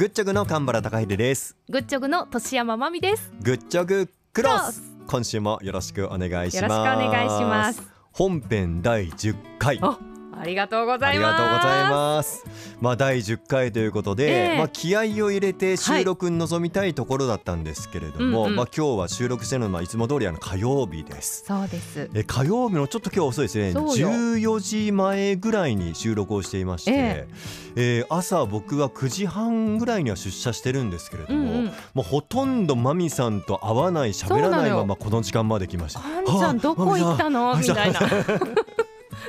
グッチョグの神原孝秀です。グッチョグの年山まみです。グッチョグクロス。クロス。今週もよろしくお願いします。よろしくお願いします。本編第10回あありがとうござありいます。がとうございます。まあ第10回ということで、ええ。まあ気合を入れて収録に臨みたいところだったんですけれども、うんうんまあ今日は収録してるのはまあいつも通りあの火曜日です。そうです。え火曜日のちょっと今日遅いですね。そうよ。14時前ぐらいに収録をしていまして、ええ。ー朝僕は9時半ぐらいには出社してるんですけれども、うんうん。もうほとんどマミさんと会わない喋らないままこの時間まで来ました。カンちゃんどこ行ったのみたいな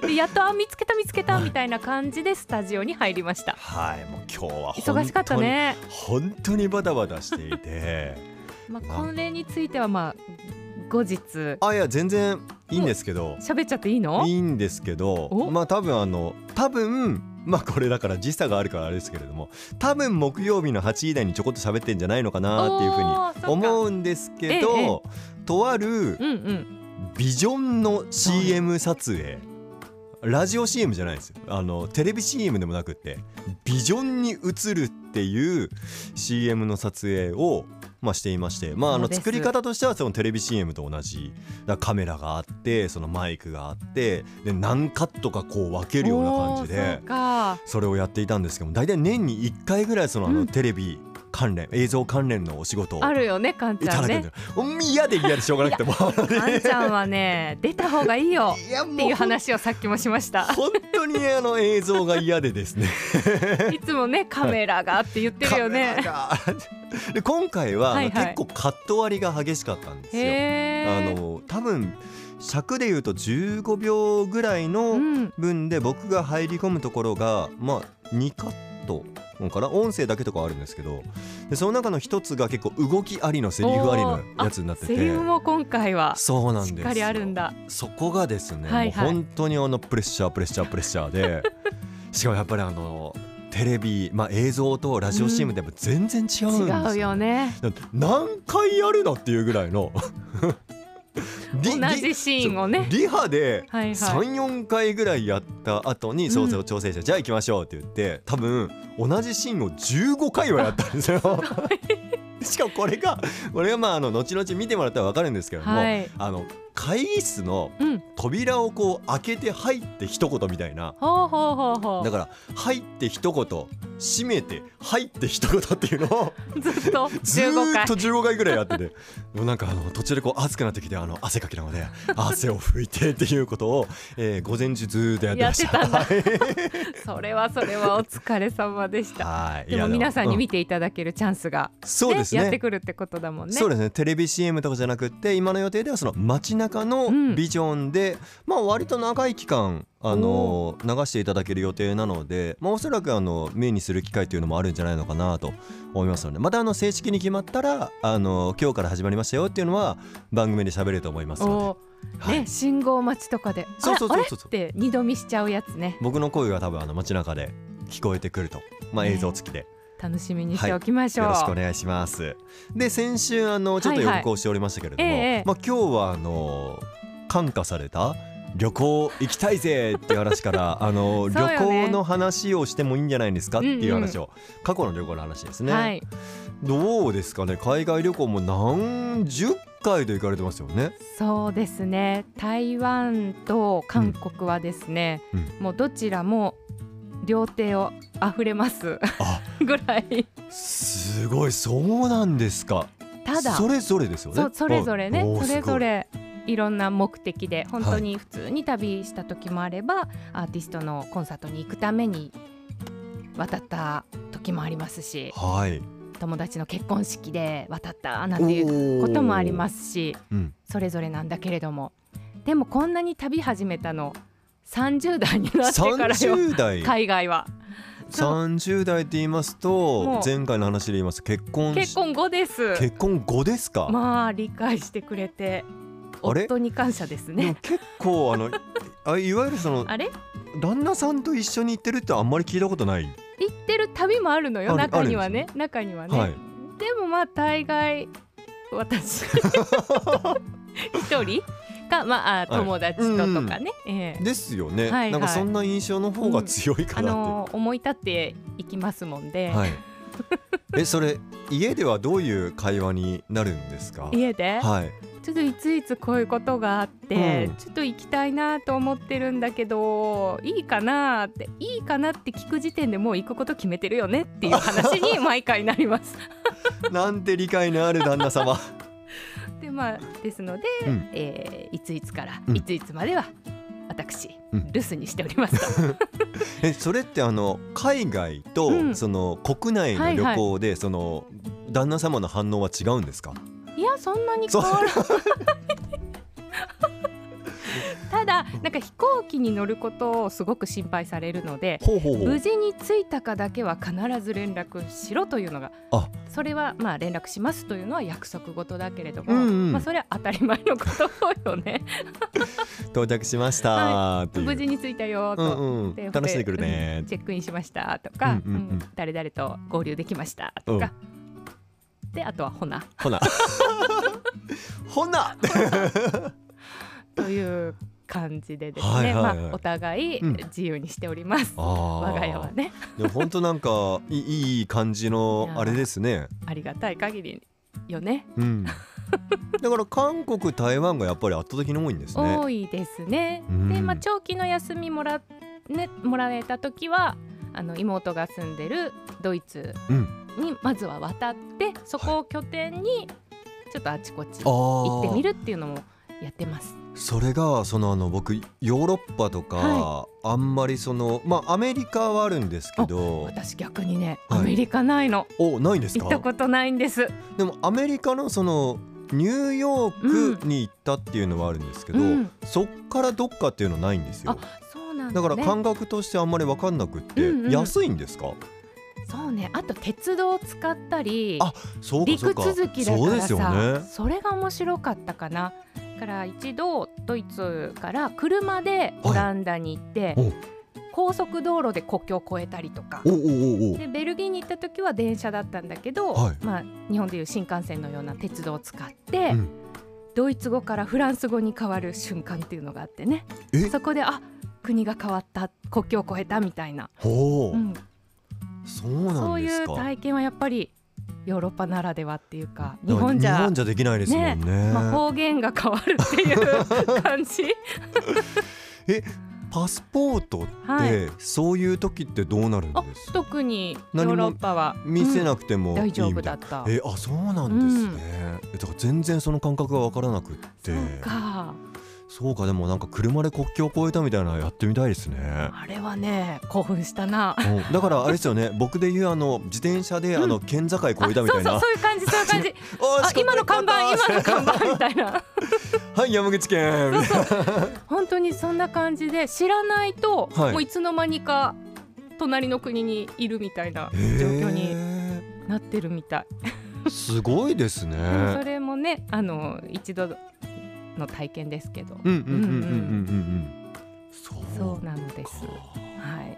でやっとあ見つけた見つけたみたいな感じでスタジオに入りました。はい、もう今日は忙しかったね。本当にバタバタしていて。まあこれについてはまあ後日。あいや全然いいんですけど。喋っちゃっていいの？いいんですけど。お？まあ多分あの多分まあこれだから時差があるからあれですけれども多分木曜日の8時台にちょこっと喋ってんじゃないのかなっていうふうに思うんですけど、ええとあるうんうん。ビジョンの CM 撮影ラジオ CM じゃないですよ。あのテレビ CM でもなくってビジョンに映るっていう CM の撮影をまあ、していまして、まあ、あの作り方としてはそのテレビ CM と同じ。カメラがあってそのマイクがあってで何カットかこう分けるような感じでそれをやっていたんですけども大体年に1回ぐらいそのあのうん。テレビ関連映像関連のお仕事をあるよねカンいちゃんね。嫌で嫌でしょうがなくてもカンちゃんはね出た方がいいよっていう話をさっきもしました。本当にあの映像が嫌でですね。いつもねカメラがって言ってるよね。で今回ははいはい。結構カット割りが激しかったんですよ。あの多分尺で言うと15秒ぐらいうのん。分で僕が入り込むところがまあ2カットかな音声だけとかはあるんですけどでその中の一つが結構動きありのセリフありのやつになってセリてフも今回はそうなんですよ。しっかりあるんだ。そこがですね、はいはい。もう本当にあのプレッシャープレッシャープレッシャーで しかもやっぱりあのテレビ、まあ、映像とラジオ CM ってやっぱ全然違うんですよ,、違うよね。何回やるのっていうぐらいの。リ 同じシーンをね。リリハではいはい。34回ぐらいやった後にそうそう調整して、じゃあ行きましょうって言って多分同じシーンを15回はやったんですよ。しかもこれがこれがまああの後々見てもらったら分かるんですけれども、はい。あの会議室のうん。扉をこう開けて入って一言みたいな。ほうほうほうほだから入って一言閉めて入って一言っていうのをう ずっとず15回。ーっと15回ぐらいやってて。もうなんかあの途中でこう熱くなってきてあの汗かきなので 汗を拭いてっていうことを、えー午前中ずーっとやってました。それはそれはお疲れ様でした。でも皆さんにう見ていただけるチャンスがそうですね。やってくるってことだもんね。そうですね。テレビ CM とかじゃなくって今の予定ではその街中のうん。ビジョンで、まあ割と長い期間あの流していただける予定なので、まあ、おそらくあの目にする機会というのもあるんじゃないのかなと思いますのでまたあの正式に決まったらあの今日から始まりましたよっていうのは番組で喋れると思いますのおで、はい。ね信号待ちとかで。そうそうそうそう。って二度見しちゃうやつね。僕の声が多分あの街中で聞こえてくると、まあ、ね。映像付きで。楽しみにしておきましょう、よろしくお願いします。で先週あのちょっと予告をしておりましたけれども、はいはいええ。まあ今日はあの感化された旅行行きたいぜっていう話から あの、ね。旅行の話をしてもいいんじゃないんですかっていう話を、過去の旅行の話ですね、はい。どうですかね？海外旅行も何十回と行かれてますよね？そうですね。台湾と韓国はですね、うん。もうどちらも両手を溢れますあ ぐらいすごいそうなんですか。ただそれぞれですよね。そそれぞれねそれぞ。すれいろんな目的で本当に普通に旅した時もあれば、アーティストのコンサートに行くために渡った時もありますしはい。友達の結婚式で渡ったなんていうこともありますしうん。それぞれなんだけれどもでもこんなに旅始めたの30代になってからよ。30代海外は。30代って言いますと前回の話で言います。と結婚し結婚後です。結婚後ですか、まあ理解してくれてあれ？夫に感謝ですね。結構あの あいわゆるそのあれ？旦那さんと一緒に行ってるってあんまり聞いたことない、行ってる旅もあるのよ中にはね。中にはね、はい。でもまあ大概私。一人？かまああ友達ととかね、ええ。ですよね、はいはい。なんかそんな印象の方が強いかあなって、の思い立っていきますもんで、はい。えそれ家ではどういう会話になるんですか？家で？はい。ちょっといついつこういうことがあって、うん。ちょっと行きたいなと思ってるんだけどいいかなっていいかなって聞く時点でもう行くこと決めてるよねっていう話に毎回なります。なんて理解のある旦那様。でまあですので、うん。えーいついつからうん。いついつまでは私、うん。留守にしておりますと。えそれってあの海外と、うん。その国内の旅行で、その旦那様の反応は違うんですか？いやそんなに変わらない。ただなんか飛行機に乗ることをすごく心配されるので無事に着いたかだけは必ず連絡しろというのがあ。それはまあ連絡しますというのは約束事だけれども、うんうん。まあそれは当たり前のことよね。到着しましたっていう、無事に着いたようと、んうん。で楽しんでくるね。うんチェックインしましたとか、うんうんうん。うん誰々と合流できましたとか、であとはほなほなほなという感じでですね、はいはいはい。まあ、お互いうん。自由にしております、あ我が家はーね。でも本当なんかいいいい感じのあれですね。ありがたい限りよね。うん。だから韓国台湾がやっぱり圧倒的に多いんですね。多いですね。うん。で、まあ、長期の休みもら,、ね、もらえた時はあの妹が住んでるドイツうん。にまずは渡ってそこを拠点にちょっとあちこちあ行ってみるるっていうのもやってます。それがそのあの僕ヨーロッパとか、はあんまりそのまあアメリカはあるんですけど私逆にねはい。アメリカないの、おないんですか？行ったことないんです。でもアメリカのそのニューヨークに行ったっていうのはあるんですけど、うん。そっからどっかっていうのないんですよ。あそうなんだ、ね、だから感覚としてあんまり分かんなくって、うんうん。安いんですか？そうね。あと鉄道を使ったりあそうかそう陸か続きだかそうですよらさね。それが面白かったかな。だから一度ドイツから車でオランダに行って、お高速道路で国境を越えたりとか。でベルギーに行った時は電車だったんだけど、はい。まあ、日本でいう新幹線のような鉄道を使って、うん。ドイツ語からフランス語に変わる瞬間っていうのがあってね。え？そこであ国が変わった国境を越えたみたいな、ほう、うん、そういう体験はやっぱりヨーロッパならではっていうか日本じゃ日本じゃできないですもんね。まあ、方言が変わるっていう感じ。パスポートって、はい。そういう時ってどうなるんあですか？特にヨーロッパは。見せなくくてもいいみたいな大丈夫だった。えあそうなんですね、えだから全然その感覚が分からなくって。そうかそうかでもなんか車で国境を越えたみたいなのやってみたいですね。あれはね興奮したな。うん。だからあれですよね。僕で言うあの自転車であの県境越えたみたいな、あそうそうそういう感じそういう感じ。ああ今の看板今の看板みたいな。はい山口県。みたいな本当にそんな感じで知らないと、はい。もういつの間にか隣の国にいるみたいな状況にへなってるみたい。ーすごいですね。それもねあの一度の体験ですけど。うんうんうんうんうんうんうんそうそうなのです。かはい。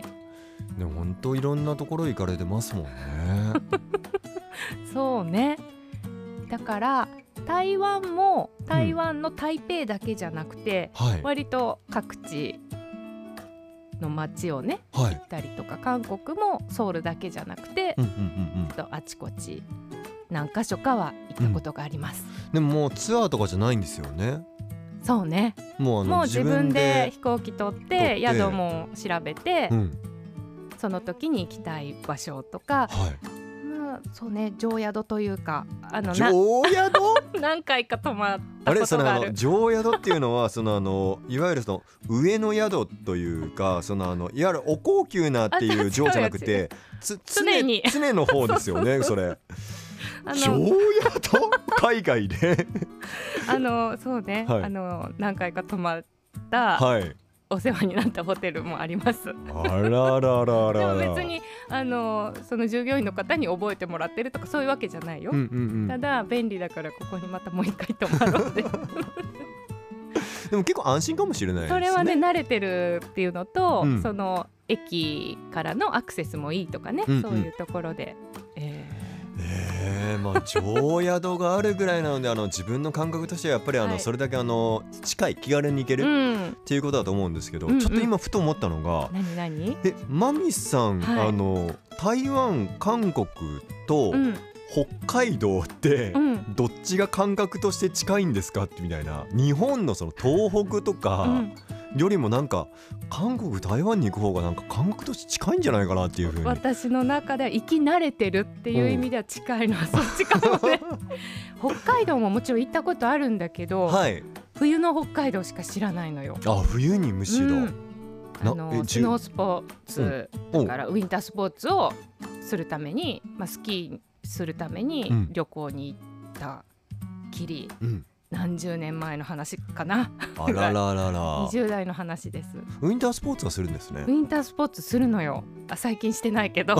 でも本当いろんなところ行かれてますもんね そうね。だから台湾も台湾の台北だけじゃなくて、はい割と各地の街をねはい行ったりとか韓国もソウルだけじゃなくて、うんうんうんうんとあちこち何箇所かは行ったことがあります。でももうツアーとかじゃないんですよねそうね。もうもう自分で飛行機取って宿も調べて、うん。その時に行きたい場所とか、はい。まあそうね常宿というかあのな常宿？何回か泊まったあれ？その常宿っていうのは そのあのいわゆるその上の宿というかそのあのいわゆるお高級なっていう常じゃなくてつ常に。常の方ですよね それ。あ常の宿海外で？あのそうね、はい。あの何回か泊まったはい。お世話になったホテルもあります。あらららでら。らも別にあのその従業員の方に覚えてもらってるとかそういうわけじゃないよ。うんうんうん。ただ便利だからここにまたもう一回泊まろうって。でも結構安心かもしれないね。それはね慣れてるっていうのと、うん。その駅からのアクセスもいいとかね、うんうん。そういうところで、えええまあ常宿があるぐらいなのであの自分の感覚としてはやっぱりあの、はい。それだけあの近い気軽に行ける、うん。ていうことだと思うんですけど、うんうん。ちょっと今ふと思ったのが、何何？えマミさん、はい。あの台湾韓国とうん。北海道ってうん。どっちが感覚として近いんですかってみたいな。日本のその東北とうかんよりもなんか韓国台湾に行く方がなんか感覚として近いんじゃないかなっていうふうに。私の中では生き慣れてるっていう意味では近いのはそっちかもね。北海道ももちろん行ったことあるんだけど、はい。冬の北海道しか知らないのよ。あ冬にむしろ、うん。あのスノースポーツおだからウィンタースポーツをするために、まあ、スキーするためにうん。旅行に行ったきり、うん、何十年前の話かな。あらららら。20代の話です。ウィンタースポーツはするんですね。ウィンタースポーツするのよ。あ最近してないけど。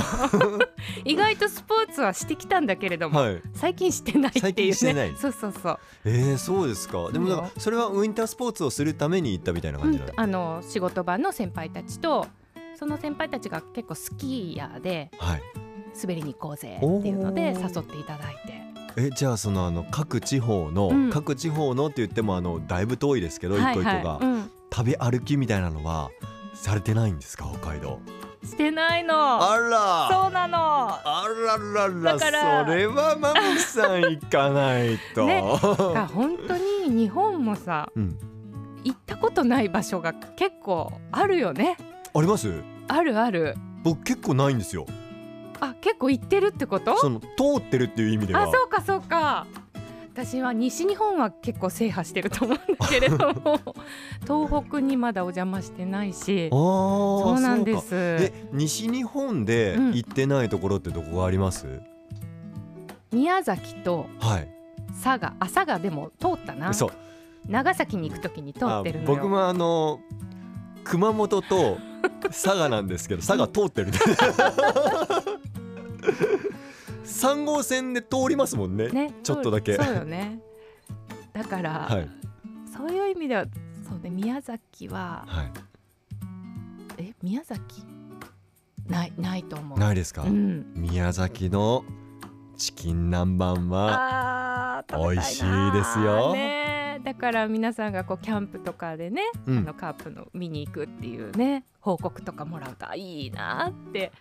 意外とスポーツはしてきたんだけれども、はい。最近してないっていうね。最近してない。そうそうそう、えー、そうですか。でもだそうよからそれはウィンタースポーツをするために行ったみたいなうん感じなの、あの仕事場の先輩たちとその先輩たちが結構スキーヤーではい。滑りに行こうぜっていうので誘っていただいてえじゃあそのあの各地方の、うん。各地方のって言ってもあのだいぶ遠いですけど、一個一個が、うん、食べ歩きみたいなのはされてないんですか北海道？してないの。あら。そうなの。あららら。それはマミさん行かないと、ね。が本当に日本もさうん、行ったことない場所が結構あるよね。あります？あるある。僕結構ないんですよあ結構行ってるってこと？その通ってるっていう意味では。あそうかそうか。私は西日本は結構制覇してると思うんだけれども。東北にまだお邪魔してないし。あーそうなんです。そうか。え西日本でうん。行ってないところってどこがあります、宮崎とはい。佐賀。あ佐賀でも通ったな。そう長崎に行くときに通ってるの僕もあの熊本と佐賀なんですけど 佐賀通ってる 3号線で通りますもんねねちょっとだけ。そうよね。だから、はい。そういう意味ではそうね宮崎ははい。え宮崎？ないないと思う。ないですか、うん。宮崎のチキン南蛮は美味しいですよ。ね。だから皆さんがこうキャンプとかでね、うん。あのカープの見に行くっていうね報告とかもらうとあいいなって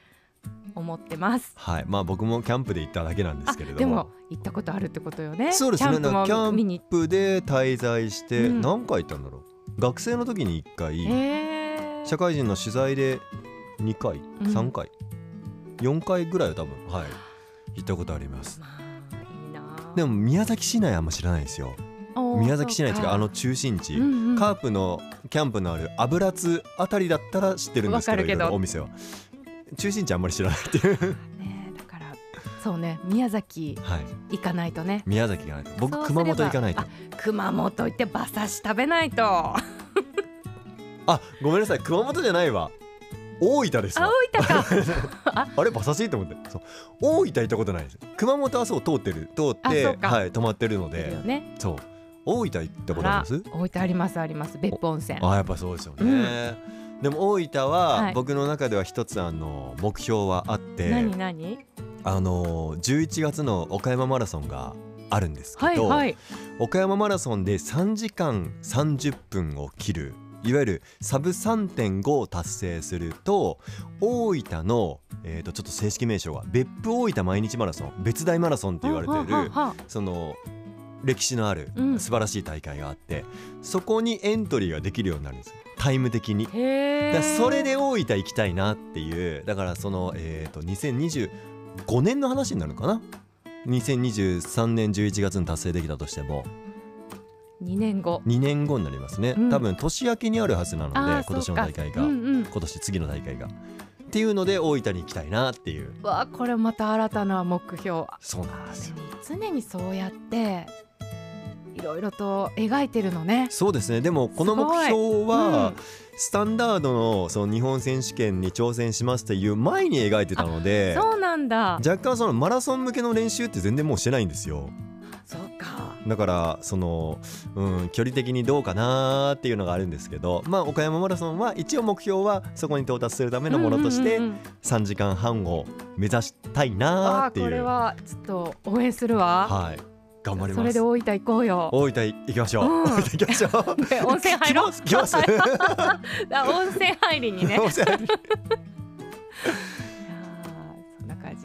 思ってます。はい。まあ僕もキャンプで行っただけなんですけれども。あでも行ったことあるってことよね。そうですね。キャャンプで滞在してうん。何回行ったんだろう、学生の時に1回、社会人の取材で2回うん。3回、4回ぐらいは多分はい。行ったことあります。まあいいな。でも宮崎市内あんま知らないですよ。宮崎市内っていうかあのそ中心地、うんうん。カープのキャンプのある油津あたりだったら知ってるんですけどお店は中心地あんまり知らないっていう。ねだからそうね宮崎はい。行かないとね。宮崎行かないと。僕熊本行かないと。あ熊本行って馬刺し食べないと。ああごめんなさい。熊本じゃないわ。大分ですわ。大分か。あれ馬刺しと思って。そう。大分行ったことないです。熊本はそう通ってる通ってはい泊まってるので。ね。そう。大分行ったことあります？大分ありますあります。別府温泉。あやっぱそうですよね、でも大分ははい僕の中では一つあの目標はあって、何何？あの11月の岡山マラソンがあるんですけど、はいはい。岡山マラソンで3時間30分を切るいわゆるサブ3.5を達成すると大分の、えー、とちょっと正式名称が別府大分毎日マラソン別大マラソンって言われてはるはははその歴史のあるうん。素晴らしい大会があって、そこにエントリーができるようになるんですよ。タイム的に。だそれで大分行きたいなっていうだからその、えー、と2025年の話になるのかな？2023年11月に達成できたとしても。2年後。2年後になりますね、うん。多分年明けにあるはずなので今年の大会が、うんうん。今年次の大会がっていうので大分に行きたいなっていうわあこれまた新たな目標。そうなんですよ常にそうやっていろいろと描いてるのね。そうですねでもこの目標は、うんスタンダードのその日本選手権に挑戦しますっていう前に描いてたのでそうなんだ。若干そのマラソン向けの練習って全然もうしてないんですよ。だからその、うん、距離的にどうかなーっていうのがあるんですけどまあ岡山マラソンは一応目標はそこに到達するためのものとしてうんうんうんうん。3時間半を目指したいなーあーこっていう。れはちょっと応援するわ。はい。頑張ります。それで大分行こうよ。大分行きましょう、うん。行きましょう。で温泉入ろう。温泉入りにね。温泉入り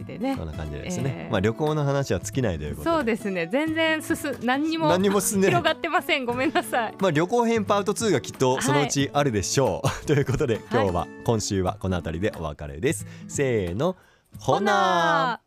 でね。そんな感じですね、えーまあ旅行の話は尽きないということで。そうですね。全然進何にも何にも進んで広がってません。ごめんなさい。まあ旅行編パート2がきっとそのうちあるでしょう、ということで今日は、今週はこの辺りでお別れです。せーの。ほなー